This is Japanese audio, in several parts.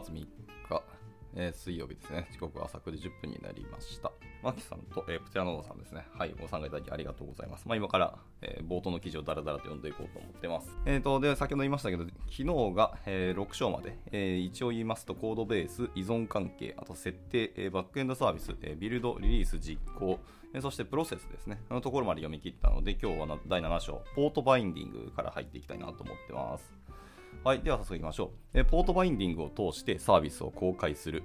月3日、えー、水曜日ですね。時刻は朝9時10分になりました。マキさんと、えー、プテラノードさんですね。はい、ご参加いただきありがとうございます。まあ、今から、えー、冒頭の記事をダラダラと読んでいこうと思ってます。えっ、ー、と、で、先ほど言いましたけど、昨日が、えー、6章まで、え、一応言いますと、コードベース、依存関係、あと設定、え、バックエンドサービス、え、ビルド、リリース、実行、え、そしてプロセスですね。のところまで読み切ったので、今日は第7章、ポートバインディングから入っていきたいなと思ってます。はい、では早速いきましょう。えポートバインディングを通してサービスを公開する。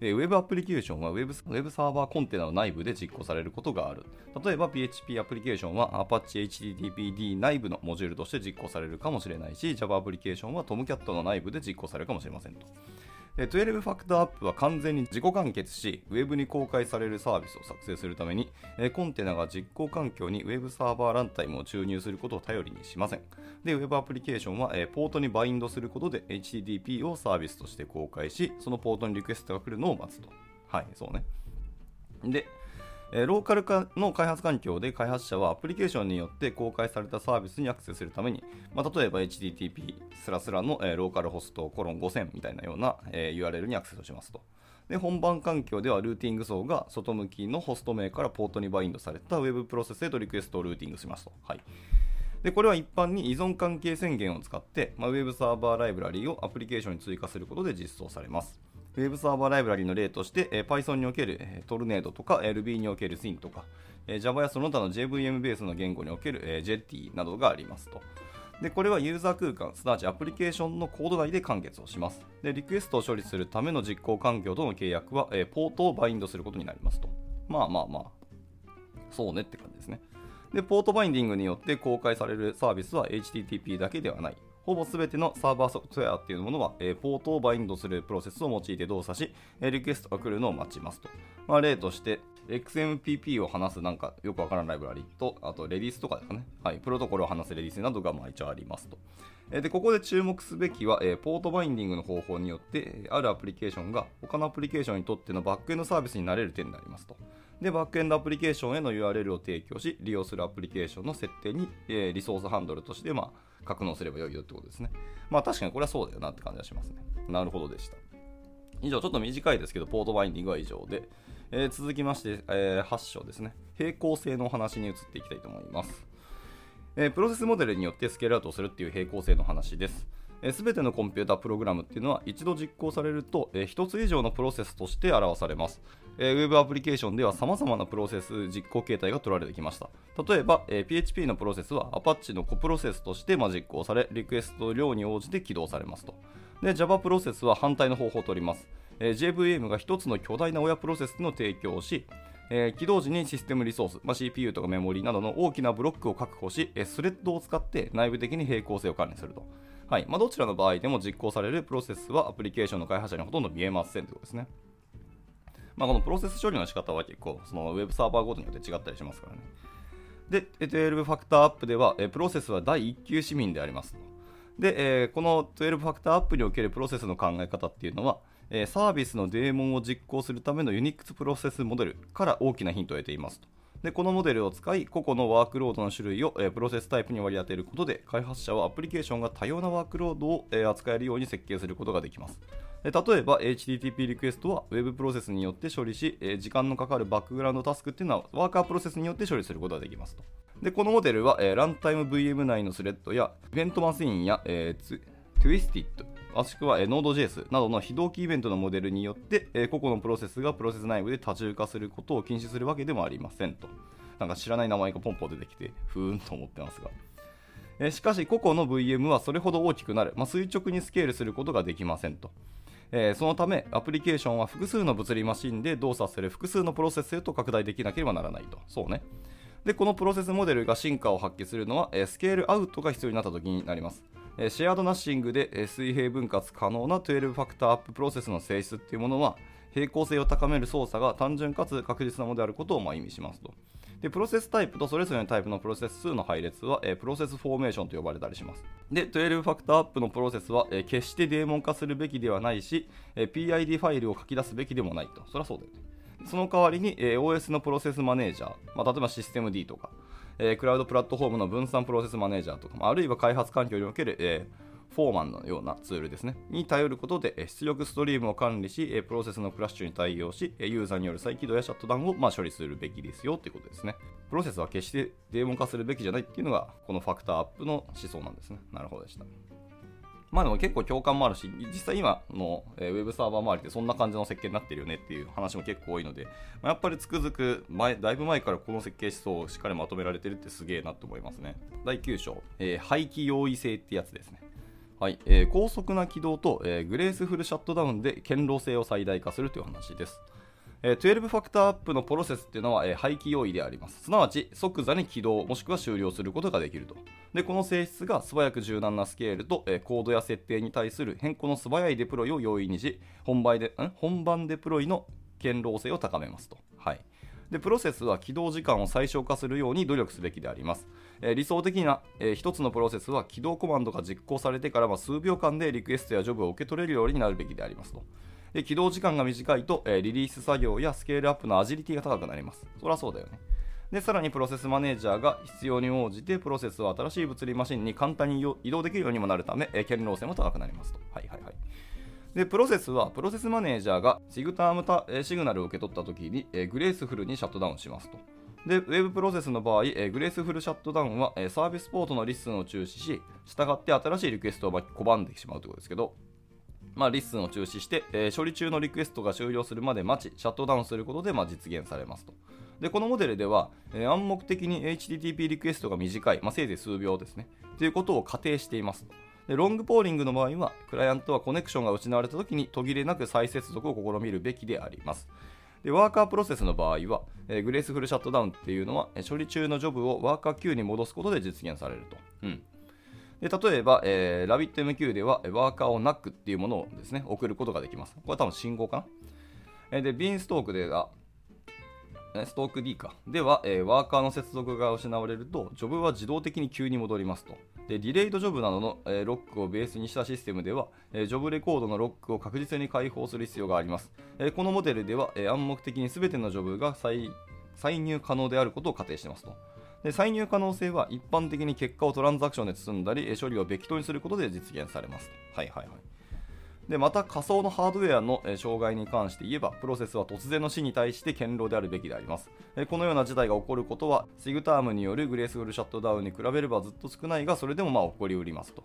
えウェブアプリケーションはウェブウェブサーバーコンテナの内部で実行されることがある。例えば PHP アプリケーションは Apache HTTPD 内部のモジュールとして実行されるかもしれないし、Java アプリケーションは Tomcat の内部で実行されるかもしれませんと。12ファクターアップは完全に自己完結し、ウェブに公開されるサービスを作成するために、コンテナが実行環境にウェブサーバーランタイムを注入することを頼りにしません。で、ウェブアプリケーションはポートにバインドすることで HTTP をサービスとして公開し、そのポートにリクエストが来るのを待つと。はい、そうね。で、え、ローカル化の開発環境で開発者はアプリケーションによって公開されたサービスにアクセスするために、まあ、例えば HTTP スラスラの、え、ローカルホストコロン5000みたいなような、え、URL にアクセスしますと。で本番環境ではルーティング層が外向きのホスト名からポートにバインドされた Web プロセスへとリクエストをルーティングしますと。はいでこれは一般に依存関係宣言を使って、まあ、Web サーバーライブラリーをアプリケーションに追加することで実装されます。ウェブサーバーライブラリの例として、え、Python における、えー、トルネードとか、Ruby における Syn とか、え、Java やその他の JVM ベースの言語における、え、Jetty などがありますと。でこれはユーザー空間、すなわちアプリケーションのコード内で完結をします。でリクエストを処理するための実行環境との契約は、えー、ポートをバインドすることになりますと。まあまあまあ、そうねって感じですね。で、ポートバインディングによって公開されるサービスは HTTP だけではない。ほぼ全てのサーバーソフトウェアっていうものは、えー、ポートをバインドするプロセスを用いて動作し、え、リクエストが来るのを待ちますと。まあ、例として、XMPP を話すなんかよくわからないライブラリと、あとレディースとかですかね。はい。プロトコルを話すレディースなどがまあ一応ありますと。え、で、ここで注目すべきは、え、ポートバインディングの方法によって、あるアプリケーションが他のアプリケーションにとってのバックエンドサービスになれる点になりますと。で、バックエンドアプリケーションへの URL を提供し、利用するアプリケーションの設定に、えー、リソースハンドルとして、まあ、格納すればよいよってことですね。まあ確かにこれはそうだよなって感じがしますね。なるほどでした。以上、ちょっと短いですけど、ポートバインディングは以上で、えー、続きまして、えー、8章ですね。平行性のお話に移っていきたいと思います。えー、プロセスモデルによってスケールアウトするっていう平行性の話です。すべてのコンピュータプログラムっていうのは一度実行されると、えー、1つ以上のプロセスとして表されます。えー、ウェブアプリケーションでは様々なプロセス実行形態が取られてきました。例えば、えー、PHP のプロセスは Apache のコプロセスとして、まあ、実行され、リクエスト量に応じて起動されますと。で、Java プロセスは反対の方法を取ります。えー、JVM が1つの巨大な親プロセスの提供をし、えー、起動時にシステムリソース、まあ、CPU とかメモリなどの大きなブロックを確保し、えスレッドを使って内部的に並行性を管理すると。はいまあ、どちらの場合でも実行されるプロセスはアプリケーションの開発者にほとんど見えませんということですね。まあ、このプロセス処理の仕方は結構そのウェブサーバーごとによって違ったりしますからね。で、12ファクターアップでは、プロセスは第1級市民であります。で、えこの12ファクターアップにおけるプロセスの考え方っていうのは、えサービスのデーモンを実行するための UNIX プロセスモデルから大きなヒントを得ていますと。でこのモデルを使い、個々のワークロードの種類を、えプロセスタイプに割り当てることで、開発者はアプリケーションが多様なワークロードを、え扱えるように設計することができます。例えば HTTP リクエストは Web プロセスによって処理し、え時間のかかるバックグラウンドタスクっていうのはワーカープロセスによって処理することができますと。で、このモデルは、えランタイム VM 内のスレッドやイベントマシンや、えー、Twisted もしくは Node.js などの非同期イベントのモデルによって、え個々のプロセスがプロセス内部で多重化することを禁止するわけでもありませんと。なんか知らない名前がポンポン出てきて、ふーんと思ってますが。えしかし、個々の VM はそれほど大きくなる、まあ、垂直にスケールすることができませんと。えー、そのため、アプリケーションは複数の物理マシンで動作する複数のプロセスへと拡大できなければならないと。そうね。で、このプロセスモデルが進化を発揮するのは、え、スケールアウトが必要になった時になります。え、シェアードナッシングで、え水平分割可能な12ファクターアッププロセスの性質っていうものは、平行性を高める操作が単純かつ確実なものであることをま意味しますと。で、プロセスタイプとそれぞれのタイプのプロセス数の配列は、えー、プロセスフォーメーションと呼ばれたりします。で、12ファクターアップのプロセスは、えー、決してデーモン化するべきではないし、えー、PID ファイルを書き出すべきでもないと。そりゃそうだよね。その代わりに、え OS のプロセスマネージャー、まあ、例えばシステム D とか、えクラウドプラットフォームの分散プロセスマネージャーとか、あるいは開発環境における、えフォーマンのようなツールですね、に頼ることで出力ストリームを管理し、プロセスのクラッシュに対応し、ユーザーによる再起動やシャットダウンをま処理するべきですよということですね。プロセスは決してデーモン化するべきじゃないっていうのが、このファクターアップの思想なんですね。なるほどでした。まあでも結構共感もあるし、実際今の、えー、ウェブサーバー周りってそんな感じの設計になってるよねっていう話も結構多いので、ま、やっぱりつくづく前、だいぶ前からこの設計思想をしっかりまとめられてるってすげえなと思いますね。第9章、えー、排気容易性ってやつですね。はい、えー、高速な起動と、えー、グレースフルシャットダウンで堅牢性を最大化するという話です。えー、12ファクターアップのプロセスっていうのは、えー、排気容易であります。すなわち、即座に起動もしくは終了することができると。で、この性質が素早く柔軟なスケールと、えー、コードや設定に対する変更の素早いデプロイを容易にし、本番でん？本番デプロイの堅牢性を高めますと。はい。でプロセスは起動時間を最小化するように努力すべきであります。えー、理想的な、えー、1つのプロセスは起動コマンドが実行されてからは数秒間でリクエストやジョブを受け取れるようになるべきでありますと。で起動時間が短いと、えー、リリース作業やスケールアップのアジリティが高くなります。そりゃそうだよね。で、さらにプロセスマネージャーが必要に応じてプロセスを新しい物理マシンに簡単に移動できるようにもなるため、えー、堅牢性も高くなりますと。はいはいはい。で、プロセスは、プロセスマネージャーが SIGTERM タ、え、シグナルを受け取ったときに、え、 graceful にシャットダウンしますと。で、ウェブプロセスの場合、え、 graceful shutdown は、え、サービスポートの listen を中止し、従って新しいリクエストを拒んでしまうということですけど、まあ、 listen を中止して、え、処理中のリクエストが終了するまで待ち、シャットダウンすることで、ま、実現されますと。で、このモデルでは、え、暗黙的に HTTP リクエストが短い、まあ、せいぜい数秒ですね、ということを仮定していますと。で long polling の場合は、クライアントはコネクションが失われたときに途切れなく再接続を試みるべきであります。でワーカープロセスの場合は、えー、 graceful shutdown っていうのは、処理中のジョブをワーカー Q に戻すことで実現されると。うんで例えば、えー、RabbitMQ ではワーカーを NAC っていうものをですね送ることができます。これは多分信号かな。えー、で、Beanstalk では、ストーク D か。では、えー、ワーカーの接続が失われると、ジョブは自動的に急に戻りますと。で、ディレイドジョブなどの、えー、ロックをベースにしたシステムでは、えー、ジョブレコードのロックを確実に解放する必要があります。えこのモデルでは、え暗黙的に全てのジョブが再再入可能であることを仮定していますと。で再入可能性は一般的に結果をトランザクションで包んだり、処理をべきとにすることで実現されます。はいはいはい。でまた仮想のハードウェアの障害に関して言えばプロセスは突然の死に対して堅牢であるべきであります。このような事態が起こることはシグタームによるグレースフルシャットダウンに比べればずっと少ないがそれでもまあ起こりうりますと。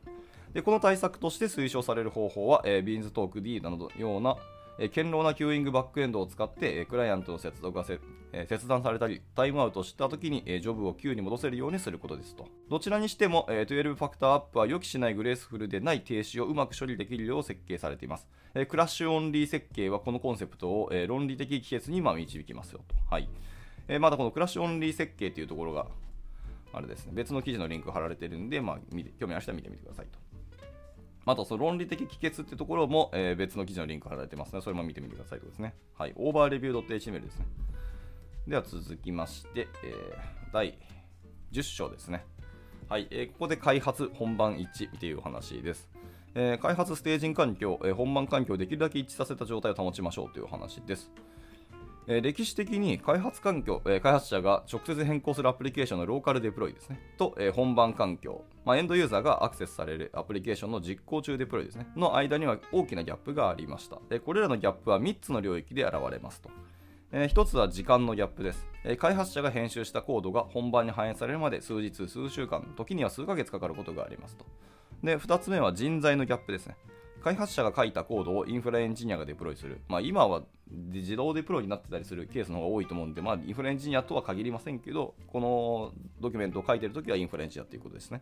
でこの対策として推奨される方法は、えー、ビーンズトーク D などのようなえ堅牢な queuing backend を使って、えクライアントの接続がせ、え切断されたり、タイムアウトしたときに、えジョブを Q に戻せるようにすることですと。どちらにしても、え12 Factor App は予期しない graceful でない停止をうまく処理できるよう設計されています。え crash only 設計はこのコンセプトを、え論理的帰結にま導きますよと。はい。えまだこの crash only 設計というところが、あれですね、別の記事のリンク貼られてるんで、まあ、興味ある人は見てみてくださいと。あと、その論理的帰結っていうところも、えー、別の記事のリンク貼られてます、ね、それも見てみてくださいとですね。はい。オーバーレビュー .html ですね。では続きまして、えー、第10章ですね。はい、えー、ここで開発本番一致っていうお話です。えー、開発ステージン環境、えー、本番環境をできるだけ一致させた状態を保ちましょうというお話です。えー、歴史的に開発環境、えー、開発者が直接変更するアプリケーションのローカルデプロイですね、と、えー、本番環境、まあ、エンドユーザーがアクセスされるアプリケーションの実行中デプロイですね、の間には大きなギャップがありました。えこれらのギャップは3つの領域で現れますと。え、1つは時間のギャップです、え、開発者が編集したコードが本番に反映されるまで数日、数週間、時には数ヶ月かかることがありますと。で2つ目は人材のギャップですね。開発者が書いたコードをインフラエンジニアがデプロイする。まあ、今は自動デプロイになってたりするケースの方が多いと思うんで、まあ、インフラエンジニアとは限りませんけど、このドキュメントを書いてるときはインフラエンジニアということですね。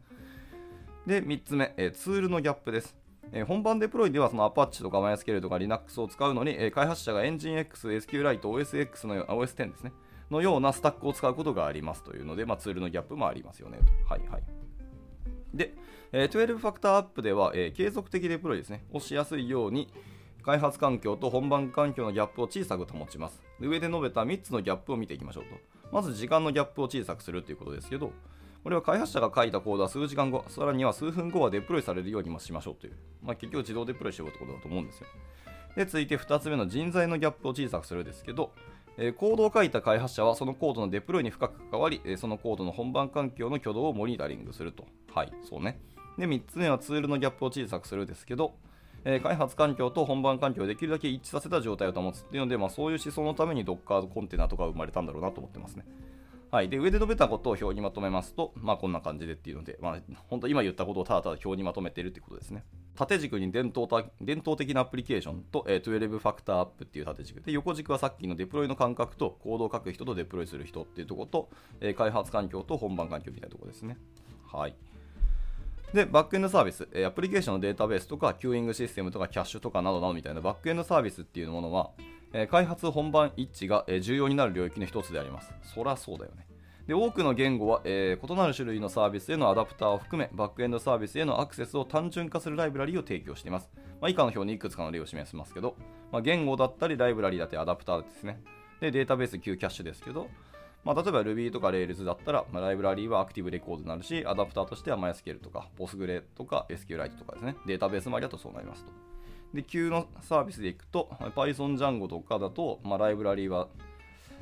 で、3つ目、えツールのギャップです。え本番デプロイではその Apache とか MySQL とか Linux を使うのに、え開発者が Nginx、SQLite、OSX の OS10 ですね。のようなスタックを使うことがありますというので、まあ、ツールのギャップもありますよねと。はいはい。で、えー、12ファクターアップでは、えー、継続的デプロイですね、をしやすいように、開発環境と本番環境のギャップを小さく保ちます。上で述べた3つのギャップを見ていきましょうと。まず時間のギャップを小さくするということですけど、これは開発者が書いたコードは数時間後、さらには数分後はデプロイされるようにしましょうという、まあ、結局自動デプロイしようってことだと思うんですよ。で、続いて2つ目の人材のギャップを小さくするですけど、えー、コードを書いた開発者はそのコードのデプロイに深く関わりえ、そのコードの本番環境の挙動をモニタリングすると。はい、そうね。で、3つ目はツールのギャップを小さくするですけど、えー、開発環境と本番環境をできるだけ一致させた状態を保つっていうので、まあ、そういう思想のために Docker コンテナとか生まれたんだろうなと思ってますね。はい、で上で述べたことを表にまとめますと、まあ、こんな感じでっていうので、まあ、本当今言ったことをただただ表にまとめているということですね。縦軸に伝統伝統的なアプリケーションと、えー、12 Factor App っていう縦軸で、横軸はさっきのデプロイの間隔とコードを書く人とデプロイする人っていうところと、えー、開発環境と本番環境みたいなところですね。はい。で、バックエンドサービス、えアプリケーションのデータベースとか、 queuing system とか、キャッシュとかなどなどみたいなバックエンドサービスっていうものは、え開発本番一致が、え重要になる領域の一つであります。そりゃそうだよね。で多くの言語は、えー、異なる種類のサービスへのアダプターを含めバックエンドサービスへのアクセスを単純化するライブラリを提供しています、まあ、以下の表にいくつかの例を示しますけど、まあ、言語だったりライブラリだったりアダプターですねでデータベース Q キャッシュですけど、まあ、例えば Ruby とか Rails だったら、まあ、ライブラリーはアクティブレコードになるしアダプターとしては MySQL とか Postgre とか SQLite とかですねデータベース周りだとそうなりますとで Q のサービスでいくと Python Django とかだと、まあ、ライブラリーは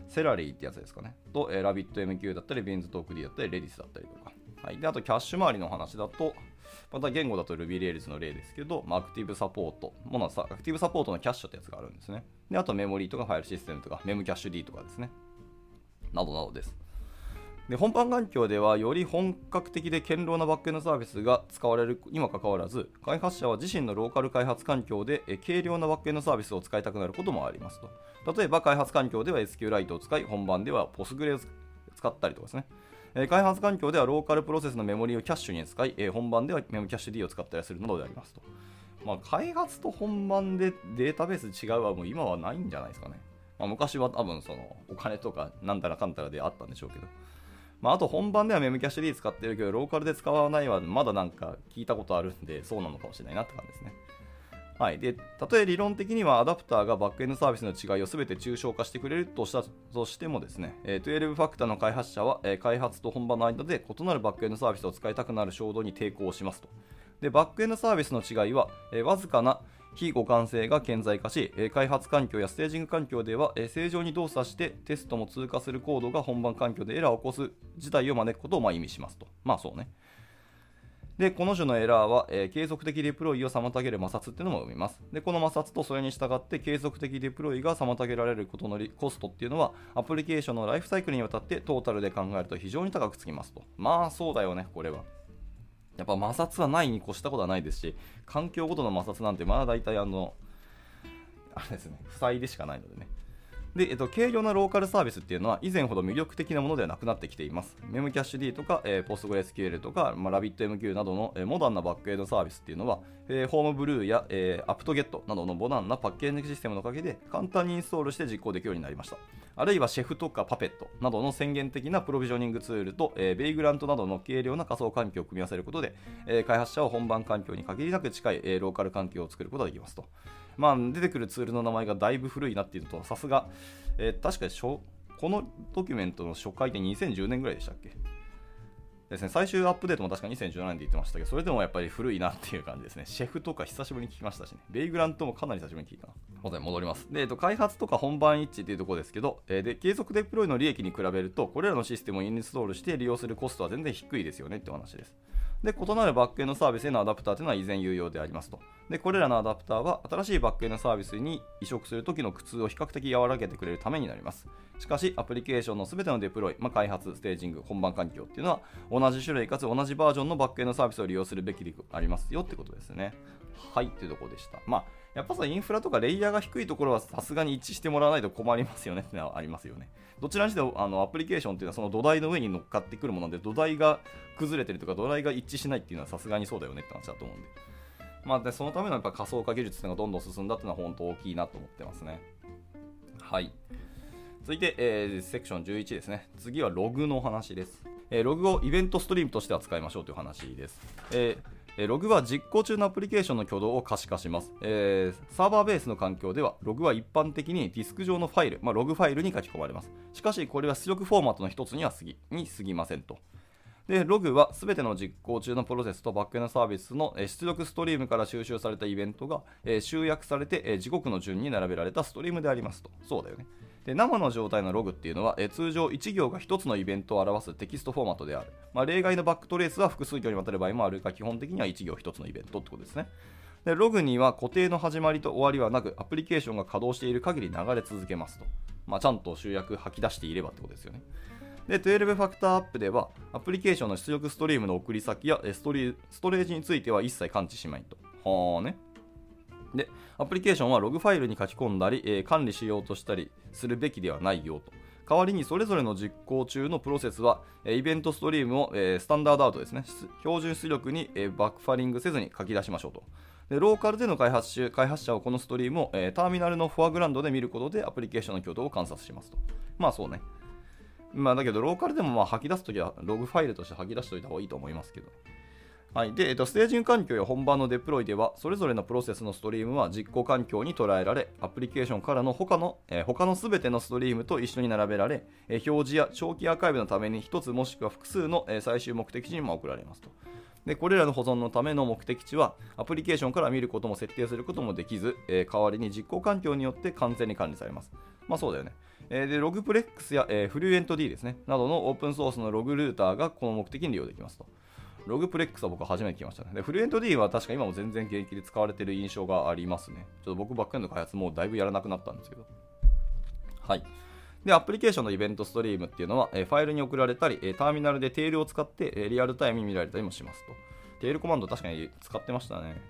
セラリーってやつですかね。と、えー、ラビット MQ だったり、ビンズトーク D だったり、レディスだったりとか。はい。で、あと、キャッシュ周りの話だと、また言語だと Ruby Rails の例ですけど、まあ、アクティブサポート、ものさ、アクティブサポートのキャッシュってやつがあるんですね。で、あとメモリーとかファイルシステムとか、メムキャッシュ D とかですね。などなどです。で本番環境ではより本格的で堅牢なバックエンドサービスが使われるにもかかわらず開発者は自身のローカル開発環境で軽量なバックエンドサービスを使いたくなることもありますと例えば開発環境では SQLite を使い本番では Postgre を使ったりとかですね開発環境ではローカルプロセスのメモリをキャッシュに使い本番ではメモキャッシュ D を使ったりするなどでありますとまあ、開発と本番でデータベース違うはもう今はないんじゃないですかね。まあ、昔は多分そのお金とかなんたらかんたらであったんでしょうけど。まあ、あと本番ではメムキャッシュ D 使ってるけど、ローカルで使わないはまだなんか聞いたことあるんで、そうなのかもしれないなって感じですね。はい。で、例え理論的にはアダプターがバックエンドサービスの違いを全て抽象化してくれるとしたとしてもですね、え12ファクターの開発者は、え開発と本番の間で異なるバックエンドサービスを使いたくなる衝動に抵抗しますと。で、バックエンドサービスの違いは、えわずかな非互換性が顕在化し、開発環境やステージング環境では正常に動作してテストも通過するコードが本番環境でエラーを起こす事態を招くことをま意味しますと。まあそうね。で、この種のエラーは、えー、継続的デプロイを妨げる摩擦っていうのも生みます。で、この摩擦とそれに従って継続的デプロイが妨げられることのコストっていうのは、アプリケーションのライフサイクルにわたってトータルで考えると非常に高くつきますと。まあそうだよね、これは。やっぱ摩擦はないに越したことはないですし、環境ごとの摩擦なんて、まだ大体あの、あれですね、塞いでしかないのでね。で、えっと、軽量なローカルサービスっていうのは以前ほど魅力的なものではなくなってきています。メムキャッシュ D とか、えー、PostgreSQL とか、まあ、RabbitMQ などの、えー、モダンなバックエンドサービスっていうのは、えー、ホームブルーや、えー、apt-get などのモダンなパッケージシステムのおかげで簡単にインストールして実行できるようになりました。あるいはシェフとかパペットなどの宣言的なプロビジョニングツールと、えー、ベイグラントなどの軽量な仮想環境を組み合わせることで、えー、開発者は本番環境に限りなく近い、えー、ローカル環境を作ることができますと。まあ、出てくるツールの名前がだいぶ古いなっていうのと、さすが、えー、確かにこのドキュメントの初回で2010年ぐらいでしたっけ？ですね、最終アップデートも確か2017年で言ってましたけど、それでもやっぱり古いなっていう感じですね。シェフとか久しぶりに聞きましたしね。ベイグラントもかなり久しぶりに聞いたな。元に戻ります。で、えっと、開発とか本番一致っていうところですけど、えー、で、継続デプロイの利益に比べると、これらのシステムをインストールして利用するコストは全然低いですよねってお話です。で、異なるバックエンドサービスへのアダプターというのは依然有用でありますと。で、これらのアダプターは新しいバックエンドサービスに移植するときの苦痛を比較的和らげてくれるためになります。しかし、アプリケーションのすべてのデプロイ、まあ、開発、ステージング、本番環境っていうのは同じ種類かつ同じバージョンのバックエンドサービスを利用するべきでありますよってことですね。はい、というところでした。まあ、やっぱさ、インフラとかレイヤーが低いところはさすがに一致してもらわないと困りますよねってのはありますよね。どちらにしてもあのアプリケーションっていうのはその土台の上に乗っかってくるもので、土台が崩れてるとか土台が一致しないっていうのはさすがにそうだよねって話だと思うんで。まあ、でそのためのやっぱ仮想化技術っていうのがどんどん進んだっていうのは本当大きいなと思ってますね。はい。続いて、えー、セクション11ですね。次はログの話です。えー、ログをイベントストリームとして扱いましょうという話です。えーログは実行中のアプリケーションの挙動を可視化します、えー、サーバーベースの環境ではログは一般的にディスク上のファイル、まあ、ログファイルに書き込まれます。しかしこれは出力フォーマットの一つには過ぎに過ぎませんと。でログは全ての実行中のプロセスとバックエンドサービスの出力ストリームから収集されたイベントが集約されて時刻の順に並べられたストリームでありますと。そうだよね。で生の状態のログっていうのは、え通常1行が1つのイベントを表すテキストフォーマットである、まあ、例外のバックトレースは複数行にわたる場合もあるが基本的には1行1つのイベントってことですねでログには固定の始まりと終わりはなくアプリケーションが稼働している限り流れ続けますと、まあ、ちゃんと集約吐き出していればってことですよねで、12 Factor App では、アプリケーションの出力ストリームの送り先やストリストレージについては一切関知しないと。はあね。で、アプリケーションはログファイルに書き込んだり、えー、管理しようとしたりするべきではないよと。代わりにそれぞれの実行中のプロセスは、えイベントストリームを、え、スタンダードアウトですね、標準出力に、え、バックファリングせずに書き出しましょうと。でローカルでの開発中開発者はこのストリームを、え、ターミナルのフォアグラウンドで見ることでアプリケーションの挙動を観察しますと。まあそうね。まあだけど、ローカルでもまあ吐き出すときはログファイルとして吐き出しておいた方がいいと思いますけど。はい。で、えっと、ステージング環境や本番のデプロイでは、それぞれのプロセスのストリームは実行環境に捉えられ、アプリケーションからの他の、えー、他のすべてのストリームと一緒に並べられ、えー、表示や長期アーカイブのために1つもしくは複数の、えー、最終目的地にも送られますと。で、これらの保存のための目的地は、アプリケーションから見ることも設定することもできず、えー、代わりに実行環境によって完全に管理されます。まあそうだよね。え、で、ログプレックスや、えー、フルエント D ですね、などのオープンソースのログルーターがこの目的に利用できますと。ログプレックスは僕は初めて聞きましたね。で、フルエント D は確か今も全然現役で使われてる印象がありますね。ちょっと僕バックエンド開発もだいぶやらなくなったんですけど。はい。で、アプリケーションのイベントストリームっていうのは、え、ファイルに送られたり、え、ターミナルでテールを使って、え、リアルタイムに見られたりもしますと。テールコマンド確かに使ってましたね。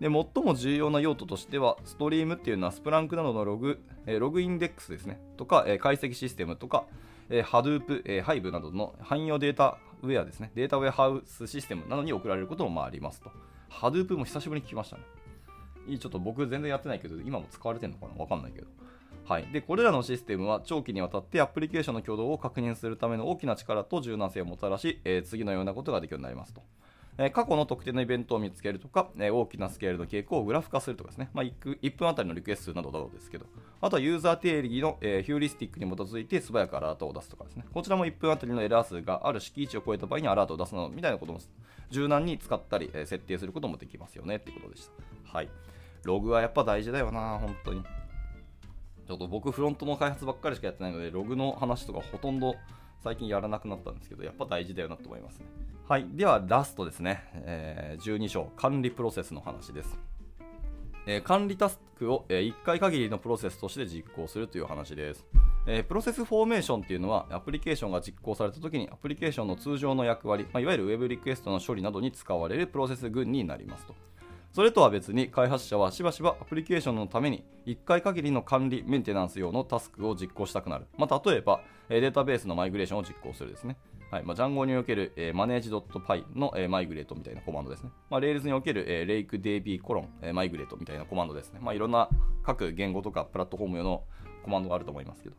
で、最も重要な用途としては、ストリームっていうのはスプランクなどのログ、え、ログインデックスですね、とか、え、解析システムとか、えー、Hadoop、えー、Hive などの汎用データウェアですね、データウェアハウスシステムなどに送られることもまあありますと。Hadoop も久しぶりに聞きましたね。いい、ちょっと僕全然やってないけど、今も使われてるのかな?わかんないけど。はい、でこれらのシステムは長期にわたってアプリケーションの挙動を確認するための大きな力と柔軟性をもたらし、えー、次のようなことができるようになりますと。え過去の特定のイベントを見つけるとか、え大きなスケールの傾向をグラフ化するとかですね、まあ、1, 1分あたりのリクエストなどなどですけど、あとはユーザー定義の、えヒューリスティックに基づいて素早くアラートを出すとかですね、こちらも1分あたりのエラー数がある敷地を超えた場合にアラートを出すのみたいなことも柔軟に使ったり、え設定することもできますよねってことでした。はい。ログはやっぱ大事だよな、本当に。ちょっと僕フロントの開発ばっかりしかやってないので、ログの話とかほとんど最近やらなくなったんですけど、やっぱ大事だよなと思いますね。はい。では、ラストですね。えー、12章、管理プロセスの話です。えー、管理タスクを、えー、1回限りのプロセスとして実行するという話です。えー、プロセスフォーメーションっていうのは、アプリケーションが実行されたときに、アプリケーションの通常の役割、まあ、いわゆる Web リクエストの処理などに使われるプロセス群になりますと。それとは別に開発者はしばしばアプリケーションのために1回限りの管理、メンテナンス用のタスクを実行したくなる。まあ、例えば、データベースのマイグレーションを実行するですね。はいまあ、ジャンゴにおける、えー、manage.py の、え、マイグレートみたいなコマンドですね。まあ、Rails における、えー、rakedb コロン、え、マイグレートみたいなコマンドですね。まあ、いろんな各言語とかプラットフォーム用のコマンドがあると思いますけど。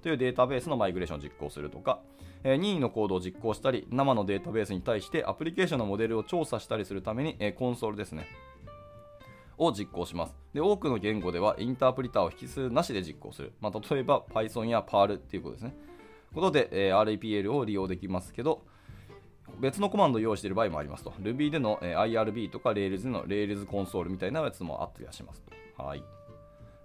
というデータベースのマイグレーションを実行するとか、えー、任意のコードを実行したり、生のデータベースに対してアプリケーションのモデルを調査したりするために、えー、コンソールですね。を実行します。で、多くの言語ではインタープリターを引数なしで実行する。まあ、例えば Python や Perl っていうことですね。ことで、えー、RAPL を利用できますけど、別のコマンドを用意している場合もありますと。Ruby での、えー、IRB とか Rails での Rails コンソールみたいなやつもあったりはしますと。はい。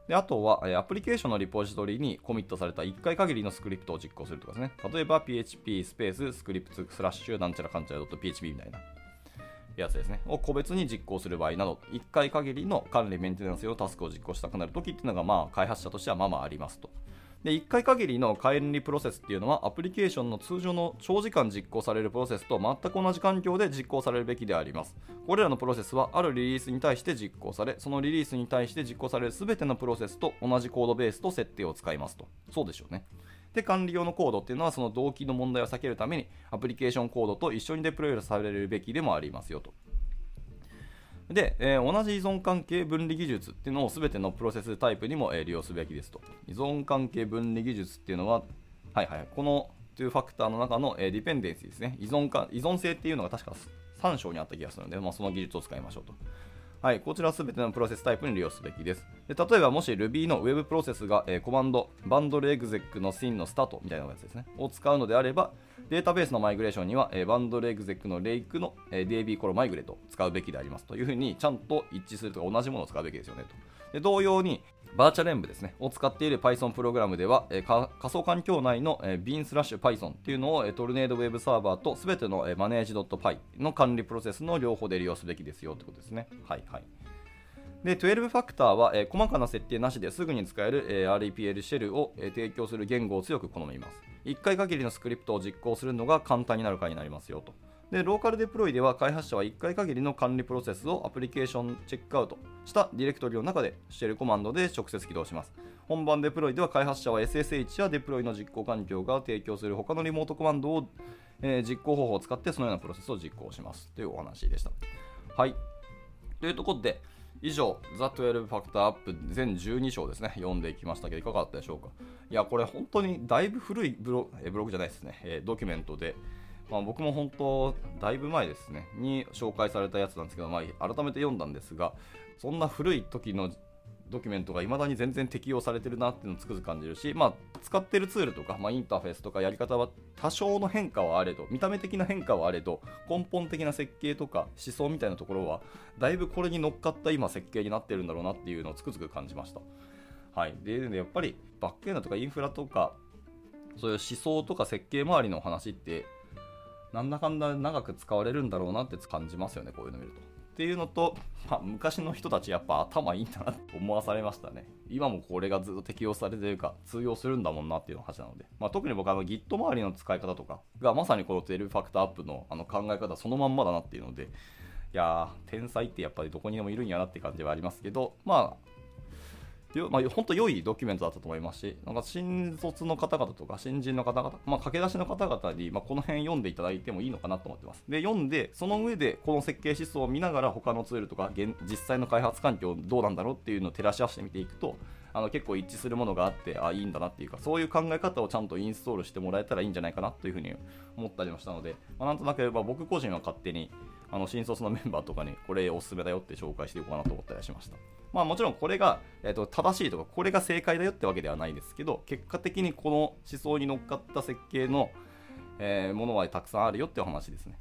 であとは、え、アプリケーションのリポジトリにコミットされた1回限りのスクリプトを実行するとかですね。例えば PHP スペーススクリプトスラッシュなんちゃらかんちゃら .php みたいな。やつですね、を個別に実行する場合など、1回限りの管理メンテナンス用タスクを実行したくなるときっていうのが、まあ、開発者としてはまあまあありますと。で、1回限りの管理プロセスっていうのは、アプリケーションの通常の長時間実行されるプロセスと全く同じ環境で実行されるべきであります。これらのプロセスは、あるリリースに対して実行され、そのリリースに対して実行される全てのプロセスと同じコードベースと設定を使いますと。そうでしょうね。で、管理用のコードっていうのは、その同期の問題を避けるために、アプリケーションコードと一緒にデプロイされるべきでもありますよと。で、えー、同じ依存関係分離技術っていうのを全てのプロセスタイプにも、えー、利用すべきですと。依存関係分離技術っていうのは、はいはい、この2ファクターの中の、えー、 dependency ですね。依存か依存性っていうのが確か3章にあった気がするので、まあ、その技術を使いましょうと。はい、こちらすべてのプロセスタイプに利用すべきです。で例えば、もし Ruby の Web プロセスが、えー、コマンド、バンドルエグゼックの SIN のスタートみたいなやつですね、を使うのであれば、データベースのマイグレーションには、えー、バンドルエグゼックのレイクの、えー、DB コロマイグレートを使うべきでありますというふうに、ちゃんと一致するとか同じものを使うべきですよねと。で同様に、バーチャル演舞ですね、を使っている Python プログラムでは、えー、仮想環境内の、えー、bin スラッシュ Python っていうのを、えー、トルネードウェブサーバーとすべての、えー、manage.py の管理プロセスの両方で利用すべきですよってことですね。はいはい。で、12ファクターは、えー、細かな設定なしですぐに使える、えー、REPL シェルを、えー、提供する言語を強く好みます。1回限りのスクリプトを実行するのが簡単になるかになりますよと。で、ローカルデプロイでは開発者は1回限りの管理プロセスをアプリケーションチェックアウトしたディレクトリの中でシェルコマンドで直接起動します。本番デプロイでは開発者は SSH やデプロイの実行環境が提供する他のリモートコマンドを、えー、実行方法を使ってそのようなプロセスを実行しますというお話でした。はい。というところで、以上、ザ・12ファクターアップ全12章ですね、読んでいきましたけど、いかがだったでしょうか？いや、これ本当にだいぶ古いブロえブログじゃないですね、えー、ドキュメントで、まあ、僕も本当、だいぶ前ですね、に紹介されたやつなんですけど、まあ、改めて読んだんですが、そんな古い時のドキュメントが未だに全然適用されてるなっていうのをつくづく感じるし、まあ、使ってるツールとか、まあ、インターフェースとかやり方は多少の変化はあれど、見た目的な変化はあれど、根本的な設計とか思想みたいなところは、だいぶこれに乗っかった今設計になってるんだろうなっていうのをつくづく感じました。はい。で、やっぱりバックエンドとかインフラとか、そういう思想とか設計周りの話って、なんだかんだ長く使われるんだろうなって感じますよね、こういうの見ると。っていうのと、まあ、昔の人たちやっぱ頭いいんだなと思わされましたね。今もこれがずっと適用されてるか通用するんだもんなっていう話なので、まあ、特に僕はあの Git 周りの使い方とかがまさにこの12ファクターアップのあの考え方そのまんまだなっていうので、いやー、天才ってやっぱりどこにでもいるんやなって感じはありますけど、まあ、まあ、本当良いドキュメントだったと思いますし、なんか新卒の方々とか新人の方々、まあ、駆け出しの方々に、まあ、この辺読んでいただいてもいいのかなと思ってます。で、読んで、その上でこの設計思想を見ながら他のツールとか現実際の開発環境どうなんだろうっていうのを照らし合わせてみていくと、あの結構一致するものがあって、あ、いいんだなっていうか、そういう考え方をちゃんとインストールしてもらえたらいいんじゃないかなというふうに思ったりもしたので、まあ、なんとなく、まあ、僕個人は勝手にあの新卒のメンバーとかにこれおすすめだよって紹介していこうかなと思ったりしました。まあもちろんこれが、えー、と正しいとかこれが正解だよってわけではないですけど結果的にこの思想に乗っかった設計の、えー、ものはたくさんあるよっていう話ですね。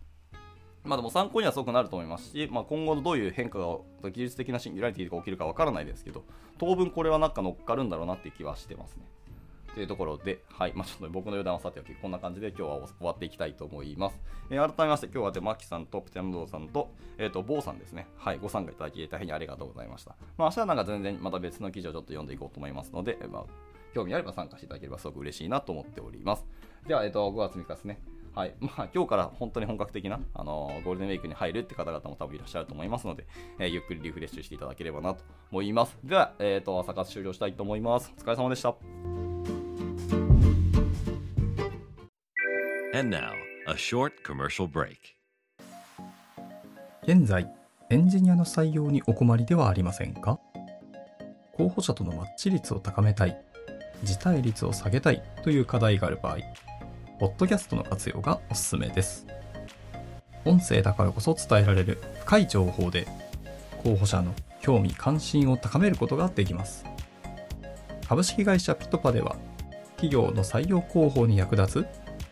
まあでも参考にはすごくなると思いますし、まあ、今後どういう変化が技術的なシンギュラリティが起きるかわからないですけど当分これはなんか乗っかるんだろうなって気はしてますね。というところで、はい、まあ、ちょっと僕の余談はさておき、こんな感じで今日は終わっていきたいと思います。えー、改めまして、今日はで、マキさんとプテンドーさんと、えっ、ー、と、ボーさんですね。はい、ご参加いただき、大変にありがとうございました。まあ、明日はなんか全然また別の記事をちょっと読んでいこうと思いますので、まあ、興味あれば参加していただければすごく嬉しいなと思っております。では、えっ、ー、と、5月3日ですね。はい。まあ、今日から本当に本格的な、あのー、ゴールデンウィークに入るって方々も多分いらっしゃると思いますので、えー、ゆっくりリフレッシュしていただければなと思います。では、えっ、ー、と、朝活終了したいと思います。お疲れ様でした。And now, a short commercial break. 現在、エンジニアの採用にお困りではありませんか？候補者とのマッチ率を高めたい、辞退率を下げたいという課題がある場合、ポッドキャストの活用がおすすめです。音声だからこそ伝えられる深い情報で、候補者の興味関心を高めることができます。株式会社ピトパでは、企業の採用広報に役立つ